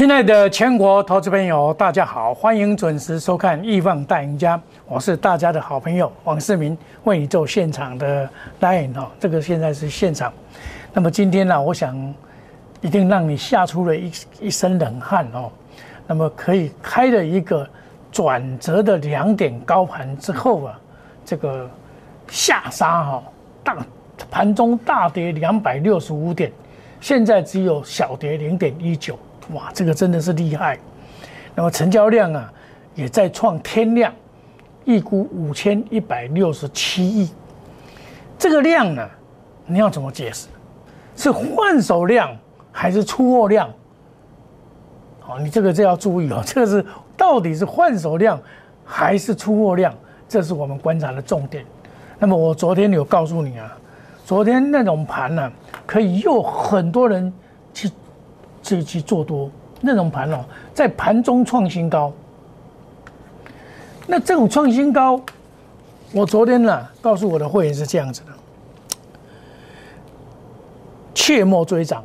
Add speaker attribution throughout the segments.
Speaker 1: 亲爱的全国投资朋友，大家好，欢迎准时收看《亿万大赢家》，我是大家的好朋友王世明，为你做现场的 line 哦，这个现在是现场。那么今天呢，我想一定让你吓出了一一身冷汗哦。那么可以开了一个转折的两点高盘之后啊，这个下杀哈，大盘中大跌两百六十五点，现在只有小跌零点一九。哇，这个真的是厉害。那么成交量啊，也在创天量，预估五千一百六十七亿。这个量呢，你要怎么解释？是换手量还是出货量？哦，你这个这要注意哦，这个是到底是换手量还是出货量？这是我们观察的重点。那么我昨天有告诉你啊，昨天那种盘呢，可以诱很多人去。去去做多那种盘哦，在盘中创新高。那这种创新高，我昨天呢告诉我的会员是这样子的：切莫追涨，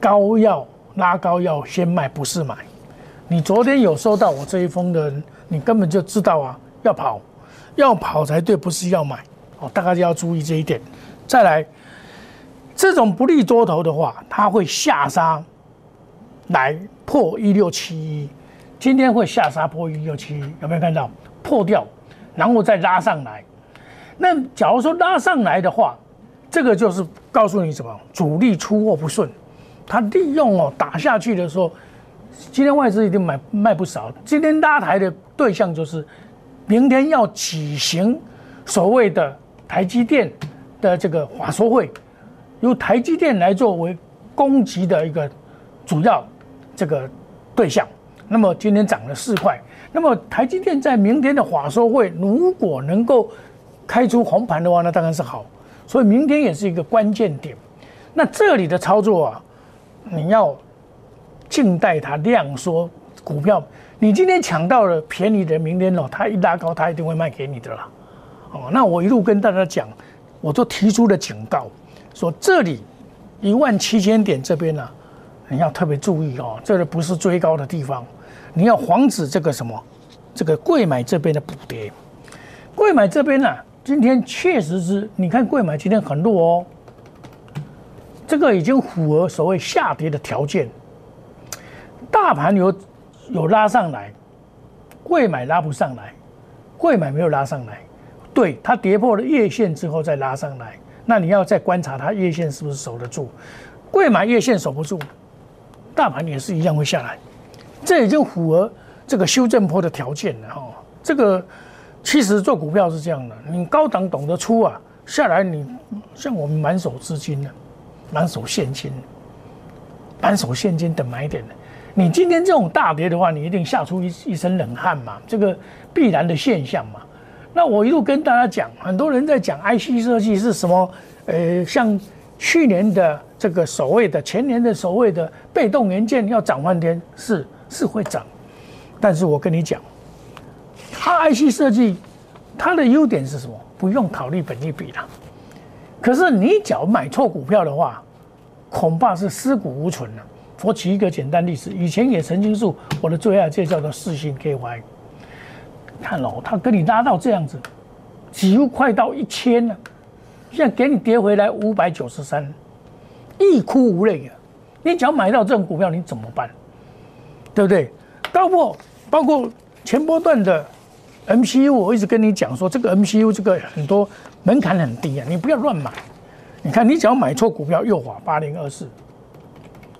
Speaker 1: 高要拉高要先卖，不是买。你昨天有收到我这一封的，你根本就知道啊，要跑，要跑才对，不是要买哦。大家要注意这一点。再来。这种不利多头的话，它会下杀来破一六七一，今天会下杀破一六七一，有没有看到破掉，然后再拉上来？那假如说拉上来的话，这个就是告诉你什么？主力出货不顺，它利用哦打下去的时候，今天外资一定买卖不少。今天拉抬的对象就是明天要举行所谓的台积电的这个华说会。由台积电来作为攻击的一个主要这个对象，那么今天涨了四块。那么台积电在明天的法说会如果能够开出红盘的话，那当然是好。所以明天也是一个关键点。那这里的操作啊，你要静待它量缩股票。你今天抢到了便宜的，明天哦，它一拉高，它一定会卖给你的啦。哦，那我一路跟大家讲，我都提出了警告。说这里一万七千点这边呢，你要特别注意哦，这里不是追高的地方，你要防止这个什么，这个贵买这边的补跌。贵买这边呢，今天确实是，你看贵买今天很弱哦，这个已经符合所谓下跌的条件。大盘有有拉上来，贵买拉不上来，贵买没有拉上来，对它跌破了月线之后再拉上来。那你要再观察它月线是不是守得住，贵买月线守不住，大盘也是一样会下来，这已经符合这个修正坡的条件了哈。这个其实做股票是这样的，你高档懂得出啊，下来你像我们满手资金的，满手现金，满手现金等买点的，你今天这种大跌的话，你一定吓出一一身冷汗嘛，这个必然的现象嘛。那我一路跟大家讲，很多人在讲 IC 设计是什么？呃，像去年的这个所谓的前年的所谓的被动元件要涨半天，是是会涨，但是我跟你讲，它 IC 设计它的优点是什么？不用考虑本利比了。可是你只要买错股票的话，恐怕是尸骨无存了。我举一个简单例子，以前也曾经是我的最爱，这叫做四星 KY。看喽，他跟你拉到这样子，几乎快到一千了，现在给你跌回来五百九十三，欲哭无泪啊！你只要买到这种股票，你怎么办？对不对？包括包括前波段的 MCU，我一直跟你讲说，这个 MCU 这个很多门槛很低啊，你不要乱买。你看，你只要买错股票，右滑八零二四，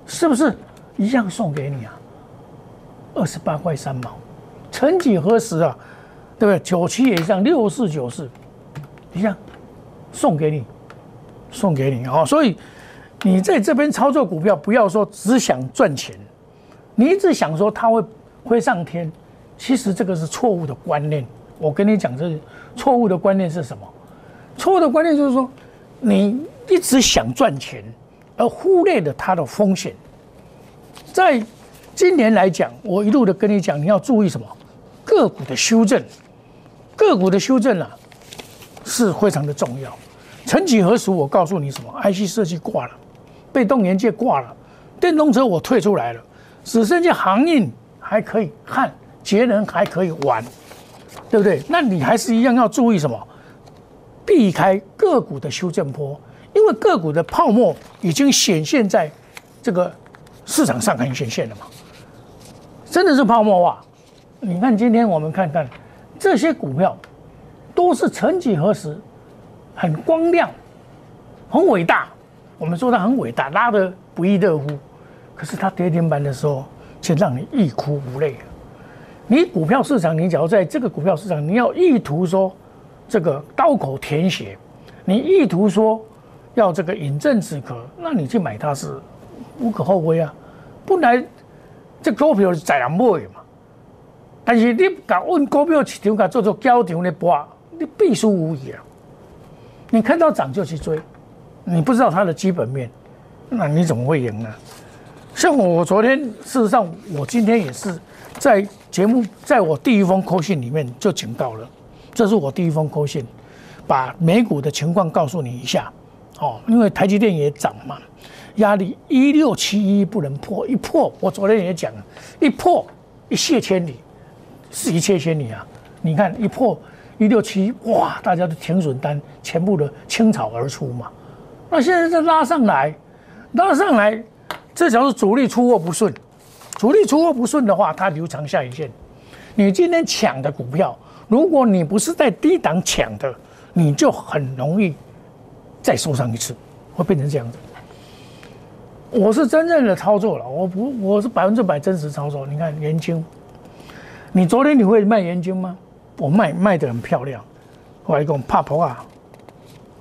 Speaker 1: 是不是一样送给你啊？二十八块三毛，曾几何时啊？对不对？九七以上，六四九四，一样送给你，送给你啊！所以你在这边操作股票，不要说只想赚钱，你一直想说它会会上天，其实这个是错误的观念。我跟你讲，这错误的观念是什么？错误的观念就是说，你一直想赚钱，而忽略了它的风险。在今年来讲，我一路的跟你讲，你要注意什么？个股的修正。个股的修正啊，是非常的重要。曾几何时，我告诉你什么？IC 设计挂了，被动元件挂了，电动车我退出来了，只剩下航运还可以看，节能还可以玩，对不对？那你还是一样要注意什么？避开个股的修正波，因为个股的泡沫已经显现在这个市场上，很显现了嘛。真的是泡沫化。你看今天我们看看这些股票，都是曾几何时很光亮、很伟大。我们说它很伟大，拉得不亦乐乎。可是它跌停板的时候，却让你欲哭无泪。你股票市场，你只要在这个股票市场，你要意图说这个刀口舔血，你意图说要这个饮鸩止渴，那你去买它是无可厚非啊。本来这股票是在人买嘛，但是你搞问股票市场，搞做做交场的博，你必输无疑啊。你看到涨就去追，你不知道它的基本面，那你怎么会赢呢？像我昨天，事实上我今天也是在节目，在我第一封扣信里面就警告了，这是我第一封扣信，把美股的情况告诉你一下，哦，因为台积电也涨嘛，压力一六七一不能破，一破我昨天也讲了，一破一泻千里，是一泻千里啊！你看一破一六七，哇，大家的停损单全部的倾巢而出嘛，那现在再拉上来，拉上来。这叫做主力出货不顺，主力出货不顺的话，它留长下影线。你今天抢的股票，如果你不是在低档抢的，你就很容易再受伤一次，会变成这样子。我是真正的操作了，我不，我是百分之百真实操作。你看元晶，你昨天你会卖元晶吗？我卖卖的很漂亮，我一共怕破啊，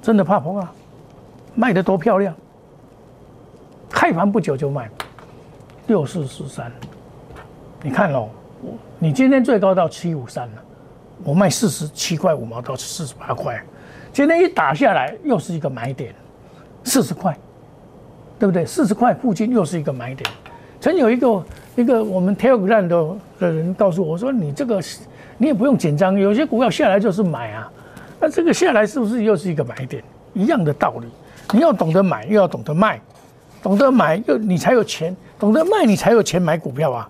Speaker 1: 真的怕破啊，卖的多漂亮。开盘不久就卖，六四四三，你看喽，你今天最高到七五三了，我卖四十七块五毛到四十八块，今天一打下来又是一个买点，四十块，对不对？四十块附近又是一个买点。曾有一个一个我们 Telegram 的的人告诉我说，你这个你也不用紧张，有些股票下来就是买啊，那这个下来是不是又是一个买点？一样的道理，你要懂得买，又要懂得卖。懂得买，又你才有钱；懂得卖，你才有钱买股票啊！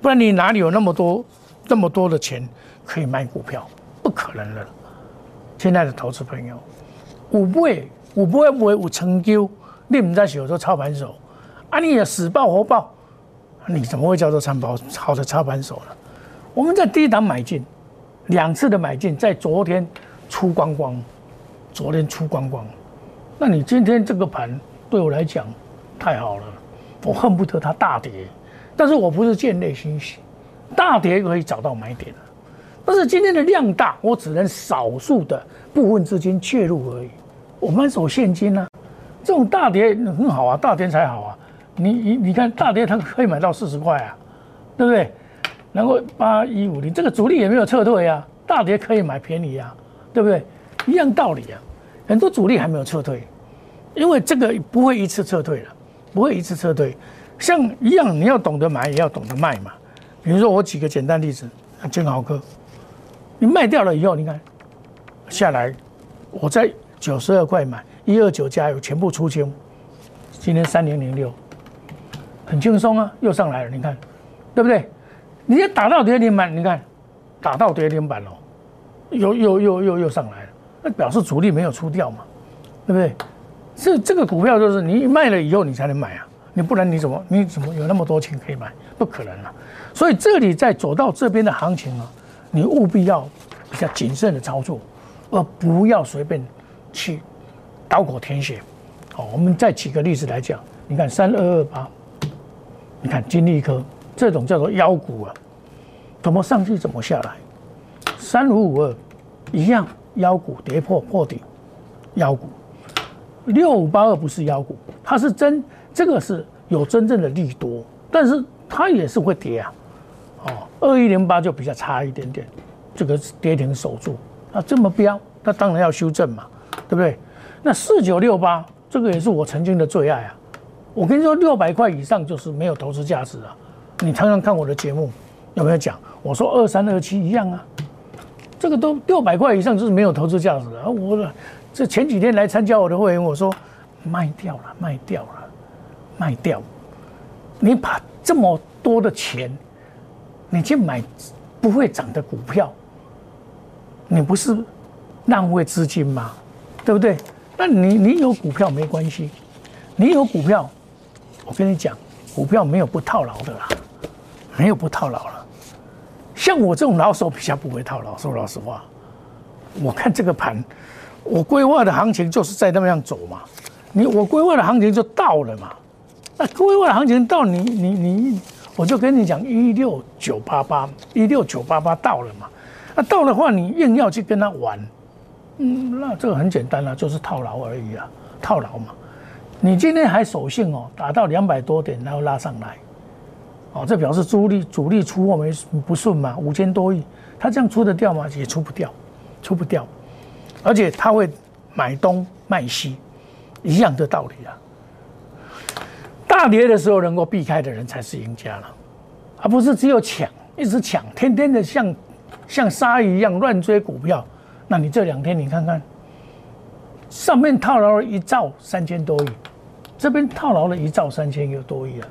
Speaker 1: 不然你哪里有那么多、那么多的钱可以买股票？不可能的。亲爱的投资朋友，五不会，五不会不会有成就，你们在有做操盘手，啊，你也死抱活抱，你怎么会叫做参保好的操盘手呢？我们在低档买进，两次的买进，在昨天出光光，昨天出光光，那你今天这个盘对我来讲？太好了，我恨不得它大跌，但是我不是见内欣喜，大跌可以找到买点但是今天的量大，我只能少数的部分资金介入而已。我们守现金呢，这种大跌很好啊，大跌才好啊。你你你看大跌，它可以买到四十块啊，对不对？然后八一五零，这个主力也没有撤退啊，大跌可以买便宜啊，对不对？一样道理啊，很多主力还没有撤退，因为这个不会一次撤退了。不会一次撤退，像一样，你要懂得买，也要懂得卖嘛。比如说，我举个简单例子，金豪科，你卖掉了以后，你看下来，我在九十二块买，一二九加油，全部出清。今天三零零六，很轻松啊，又上来了，你看，对不对？你要打到跌停板，你看打到跌停板了，又又又又又上来了，那表示主力没有出掉嘛，对不对？这这个股票就是你卖了以后你才能买啊，你不然你怎么你怎么有那么多钱可以买？不可能啊！所以这里在走到这边的行情啊，你务必要比较谨慎的操作，而不要随便去刀口舔血。好，我们再举个例子来讲，你看三二二八，你看金利科这种叫做妖股啊，怎么上去怎么下来？三五五二一样妖股跌破破底，妖股。六五八二不是妖股，它是真，这个是有真正的利多，但是它也是会跌啊。哦，二一零八就比较差一点点，这个跌停守住，那这么标，那当然要修正嘛，对不对？那四九六八这个也是我曾经的最爱啊。我跟你说，六百块以上就是没有投资价值啊。你常常看我的节目，有没有讲？我说二三二七一样啊，这个都六百块以上就是没有投资价值的。我。这前几天来参加我的会员，我说卖掉了，卖掉了，卖掉。你把这么多的钱，你去买不会涨的股票，你不是浪费资金吗？对不对？那你你有股票没关系，你有股票，我跟你讲，股票没有不套牢的啦，没有不套牢了。像我这种老手比较不会套牢，说老实话，我看这个盘，我规划的行情就是在那么样走嘛。你我规划的行情就到了嘛。那规划的行情到你你你，我就跟你讲一六九八八一六九八八到了嘛。那到的话，你硬要去跟他玩，嗯，那这个很简单了，就是套牢而已啊，套牢嘛。你今天还守信哦，打到两百多点，然后拉上来。哦，这表示主力主力出货没不顺嘛？五千多亿，他这样出得掉吗？也出不掉，出不掉，而且他会买东卖西，一样的道理啊。大跌的时候能够避开的人才是赢家了，而不是只有抢，一直抢，天天的像像鲨鱼一样乱追股票。那你这两天你看看，上面套牢了一兆三千多亿，这边套牢了一兆三千又多亿了。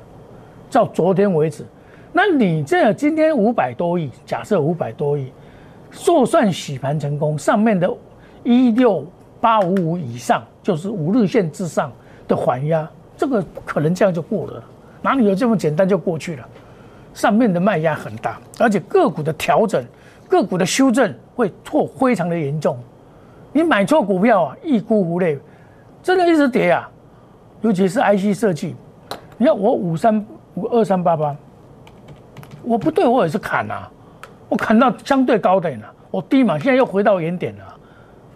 Speaker 1: 到昨天为止，那你这今天五百多亿，假设五百多亿，就算洗盘成功，上面的一六八五五以上，就是五日线之上的缓压，这个不可能这样就过了，哪里有这么简单就过去了？上面的卖压很大，而且个股的调整、个股的修正会错非常的严重。你买错股票啊，一沽无泪，真的一直跌啊，尤其是 IC 设计，你看我五三。五二三八八，我不对，我也是砍呐，我砍到相对高点了，我低嘛，现在又回到原点了。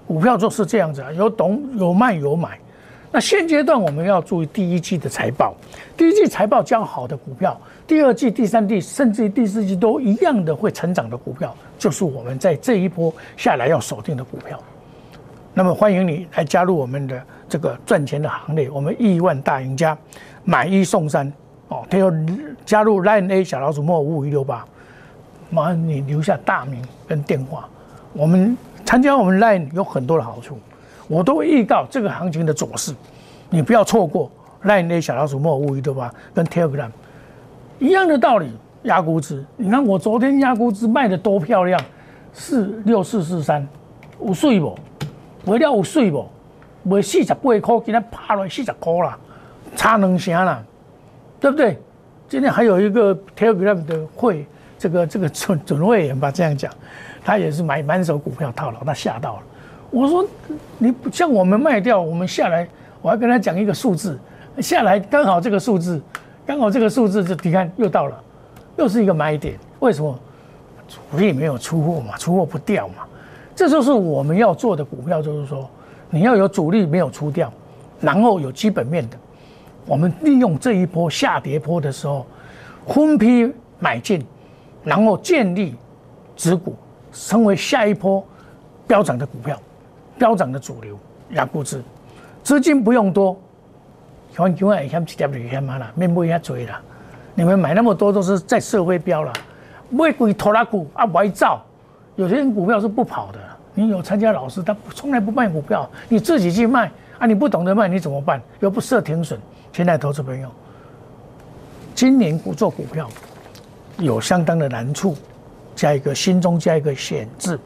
Speaker 1: 股票就是这样子啊，有懂有卖有买。那现阶段我们要注意第一季的财报，第一季财报较好的股票，第二季、第三季甚至于第四季都一样的会成长的股票，就是我们在这一波下来要锁定的股票。那么欢迎你来加入我们的这个赚钱的行列，我们亿万大赢家，买一送三。哦，他要加入 Line A 小老鼠莫五五一六八，麻烦你留下大名跟电话。我们参加我们 Line 有很多的好处，我都会预告这个行情的走势，你不要错过 Line A 小老鼠莫五五一六八跟 Telegram 一样的道理，压估值。你看我昨天压估值卖的多漂亮，四六四四三，有水不？卖了有水不？卖四十八块，今天趴落四十块啦，差两成啦。对不对？今天还有一个 Telegram 的会，这个这个准准会员吧，这样讲，他也是买满手股票套牢，他吓到了。我说你不像我们卖掉，我们下来，我还跟他讲一个数字，下来刚好这个数字，刚好这个数字就你看又到了，又是一个买点。为什么？主力没有出货嘛，出货不掉嘛。这就是我们要做的股票，就是说你要有主力没有出掉，然后有基本面的。我们利用这一波下跌波的时候，分批买进，然后建立持股，成为下一波飙涨的股票，飙涨的主流压估值，资金不用多，像永远像几点几点嘛啦，面不一下追啦。你们买那么多都是在社会标了，买贵拖拉股啊，歪造。有些人股票是不跑的，你有参加老师，他从来不卖股票，你自己去卖啊，你不懂得卖你怎么办？又不设停损。现在投资朋友，今年股做股票有相当的难处，加一个心中加一个险字，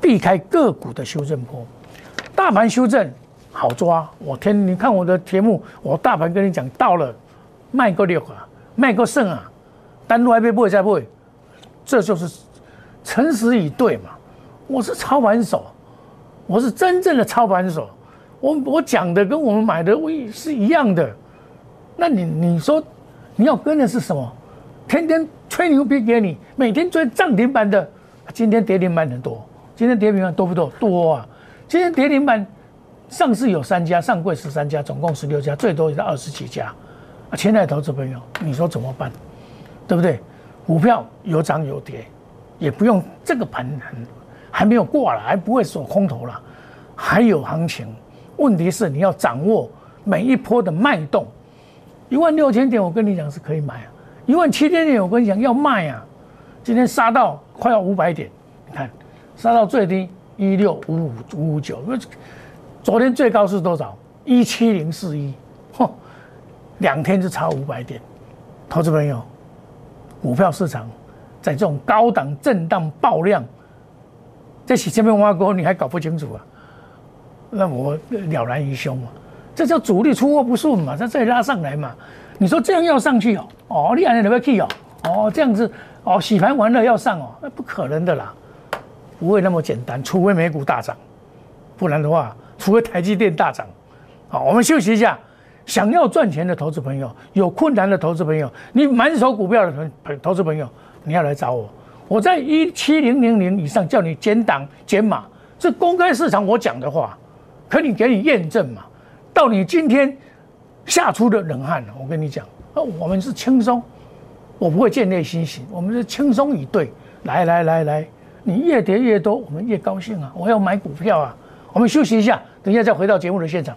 Speaker 1: 避开个股的修正波。大盘修正好抓，我天，你看我的节目，我大盘跟你讲到了，卖个六啊，卖个胜啊，单路还被不会再不会，这就是诚实以对嘛。我是操盘手，我是真正的操盘手，我我讲的跟我们买的位是一样的。那你你说你要跟的是什么？天天吹牛逼给你，每天追涨停板的，今天跌停板很多，今天跌停板多不多？多啊！今天跌停板上市有三家，上柜十三家，总共十六家，最多也是二十几家。啊，亲爱的投资朋友，你说怎么办？对不对？股票有涨有跌，也不用这个盘很还没有过了，还不会锁空头了，还有行情。问题是你要掌握每一波的脉动。一万六千点，我跟你讲是可以买啊。一万七千点，我跟你讲要卖啊。今天杀到快要五百点，你看，杀到最低一六五五五五九，昨天最高是多少？一七零四一，嚯，两天就差五百点，投资朋友，股票市场在这种高档震荡爆量，这洗千面挖沟你还搞不清楚啊？那我了然于胸嘛。这叫主力出货不顺嘛，它再拉上来嘛。你说这样要上去哦？哦，你按你要去哦？哦，这样子哦，洗盘完了要上哦？那不可能的啦，不会那么简单，除非美股大涨，不然的话，除非台积电大涨。好，我们休息一下。想要赚钱的投资朋友，有困难的投资朋友，你满手股票的投投资朋友，你要来找我。我在一七零零零以上叫你减档减码，这公开市场我讲的话，可以给你验证嘛？到你今天吓出的冷汗了，我跟你讲，我们是轻松，我不会见内心喜，我们是轻松以对。来来来来，你越跌越多，我们越高兴啊！我要买股票啊！我们休息一下，等一下再回到节目的现场。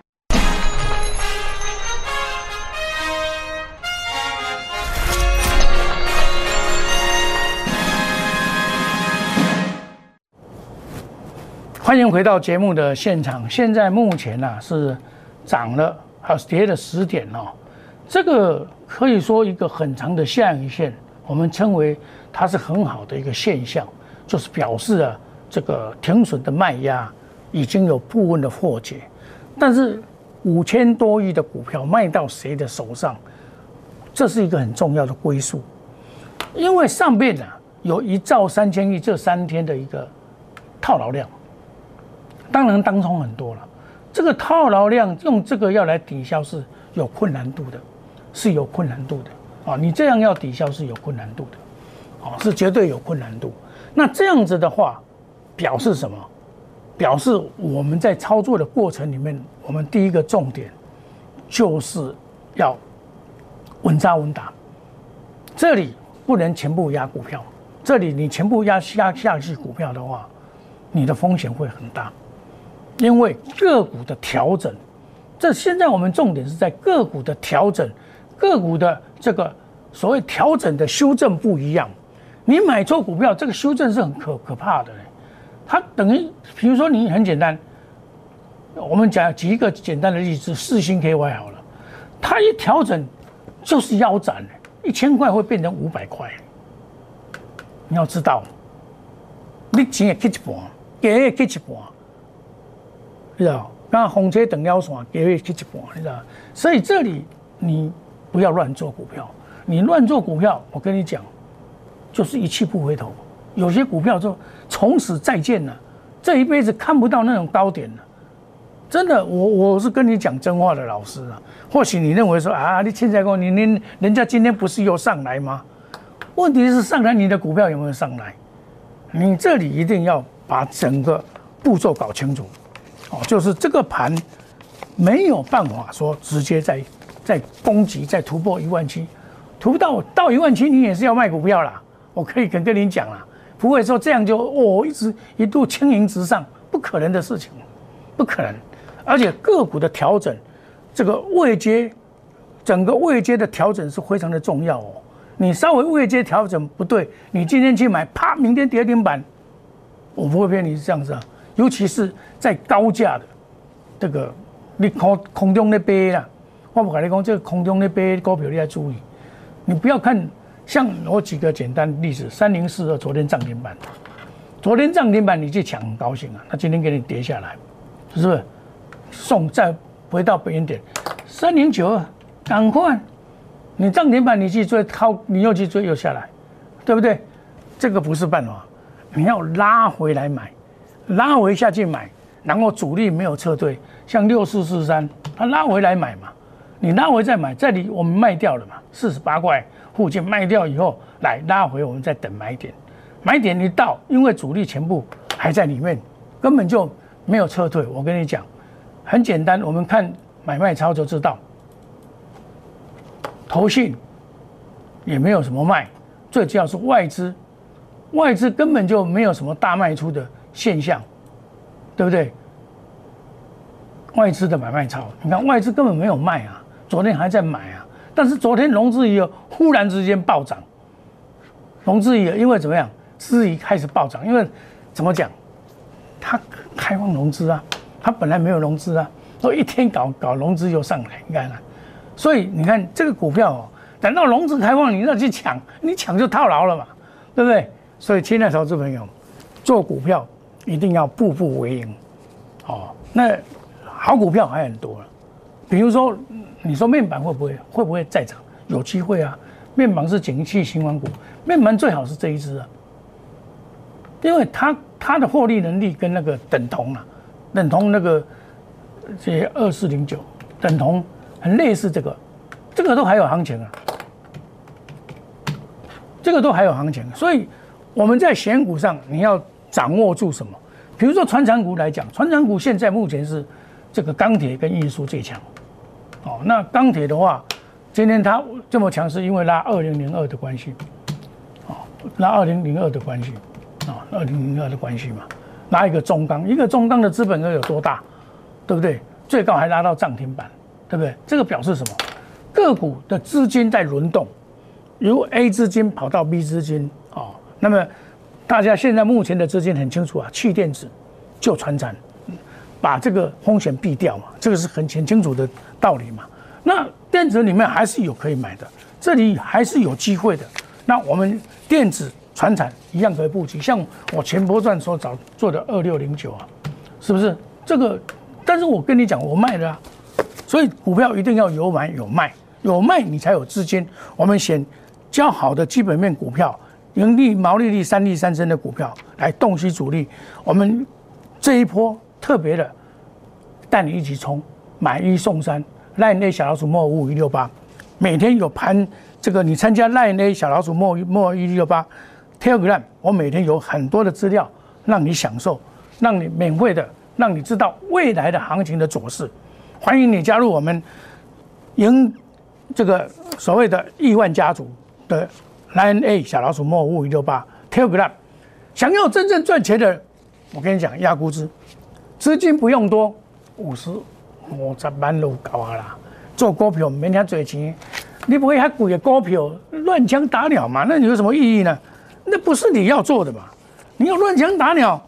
Speaker 1: 欢迎回到节目的现场。现在目前呢是涨了，还是跌了十点哦？这个可以说一个很长的下影线，我们称为它是很好的一个现象，就是表示啊这个停损的卖压已经有部分的破解。但是五千多亿的股票卖到谁的手上，这是一个很重要的归宿，因为上面呢有一兆三千亿这三天的一个套牢量。当然，当冲很多了。这个套牢量用这个要来抵消是有困难度的，是有困难度的啊！你这样要抵消是有困难度的，啊，是绝对有困难度。那这样子的话，表示什么？表示我们在操作的过程里面，我们第一个重点就是要稳扎稳打。这里不能全部压股票，这里你全部压下下去股票的话，你的风险会很大。因为个股的调整，这现在我们重点是在个股的调整，个股的这个所谓调整的修正不一样。你买错股票，这个修正是很可可怕的。它等于，比如说你很简单，我们讲举一个简单的例子，四星 KY 好了，它一调整就是腰斩，一千块会变成五百块。你要知道，你钱也给一半，给也给一半。知道？那红车等腰线也会去一半，你知道？所以这里你不要乱做股票，你乱做股票，我跟你讲，就是一去不回头。有些股票就从此再见了，这一辈子看不到那种高点了。真的，我我是跟你讲真话的老师啊。或许你认为说啊，你现在跟你你人家今天不是又上来吗？问题是上来你的股票有没有上来？你这里一定要把整个步骤搞清楚。哦，就是这个盘没有办法说直接在在攻击、在突破一万七，突到到一万七，你也是要卖股票啦。我可以跟跟你讲啦，不会说这样就哦一直一度轻盈直上，不可能的事情，不可能。而且个股的调整，这个位阶，整个位阶的调整是非常的重要哦。你稍微位阶调整不对，你今天去买，啪，明天跌停板，我不会骗你是这样子啊。尤其是在高价的这个，你空空中那边啦，我不跟你讲，这个空中那边股票你要注意，你不要看。像我举个简单例子，三零四二昨天涨停板，昨天涨停板你去抢很高兴啊，他今天给你跌下来，是不是？送再回到本源点，三零九二，赶快你涨停板你去追，靠你又去追又下来，对不对？这个不是办法，你要拉回来买，拉回下去买，然后主力没有撤退，像六四四三，它拉回来买嘛，你拉回再买，这里我们卖掉了嘛，四十八块附近卖掉以后，来拉回我们再等买点，买点一到，因为主力全部还在里面，根本就没有撤退。我跟你讲，很简单，我们看买卖操作知道。投信也没有什么卖，最主要是外资，外资根本就没有什么大卖出的现象，对不对？外资的买卖超，你看外资根本没有卖啊，昨天还在买啊，但是昨天融资也有忽然之间暴涨，融资也因为怎么样，资一开始暴涨，因为怎么讲，它开放融资啊，它本来没有融资啊，所以一天搞搞融资又上来，你看看。所以你看这个股票哦，等到融资开放，你再去抢，你抢就套牢了嘛，对不对？所以亲爱的投资朋友，做股票一定要步步为营，哦，那好股票还很多了，比如说你说面板会不会会不会再涨？有机会啊，面板是景气新欢股，面板最好是这一支啊，因为它它的获利能力跟那个等同啊，等同那个这二四零九等同。很类似这个，这个都还有行情啊，这个都还有行情，所以我们在选股上你要掌握住什么？比如说船长股来讲，船长股现在目前是这个钢铁跟运输最强，哦，那钢铁的话，今天它这么强是因为拉二零零二的关系，哦，拉二零零二的关系，啊，二零零二的关系嘛，拉一个中钢，一个中钢的资本额有多大，对不对？最高还拉到涨停板。对不对？这个表示什么？个股的资金在轮动，由 A 资金跑到 B 资金哦。那么大家现在目前的资金很清楚啊，去电子就传产，把这个风险避掉嘛，这个是很很清楚的道理嘛。那电子里面还是有可以买的，这里还是有机会的。那我们电子传产一样可以布局，像我前波段所找做的二六零九啊，是不是？这个，但是我跟你讲，我卖了啊。所以股票一定要有买有卖，有卖你才有资金。我们选较好的基本面股票，盈利、毛利率三利三升的股票来洞悉主力。我们这一波特别的带你一起冲，买一送三。赖内小老鼠莫五五一六八，每天有盘这个，你参加赖内小老鼠莫莫一六八 Telegram，我每天有很多的资料让你享受，让你免费的，让你知道未来的行情的走势。欢迎你加入我们赢这个所谓的亿万家族的 Line A 小老鼠莫五五六八 Telegram，想要真正赚钱的，我跟你讲压估值，资金不用多，五十五十万都搞啊啦。做股票每天赚钱，你不会还贵的股票乱枪打鸟嘛？那你有什么意义呢？那不是你要做的嘛？你要乱枪打鸟，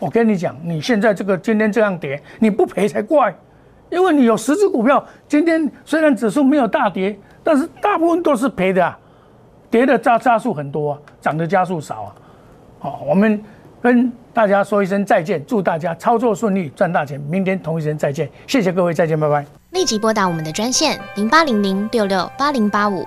Speaker 1: 我跟你讲，你现在这个今天这样跌，你不赔才怪。因为你有十只股票，今天虽然指数没有大跌，但是大部分都是赔的啊，跌的加加速很多啊，涨的加速少啊。好，我们跟大家说一声再见，祝大家操作顺利，赚大钱。明天同一时间再见，谢谢各位，再见，拜拜。
Speaker 2: 立即拨打我们的专线零八零零六六八零八五。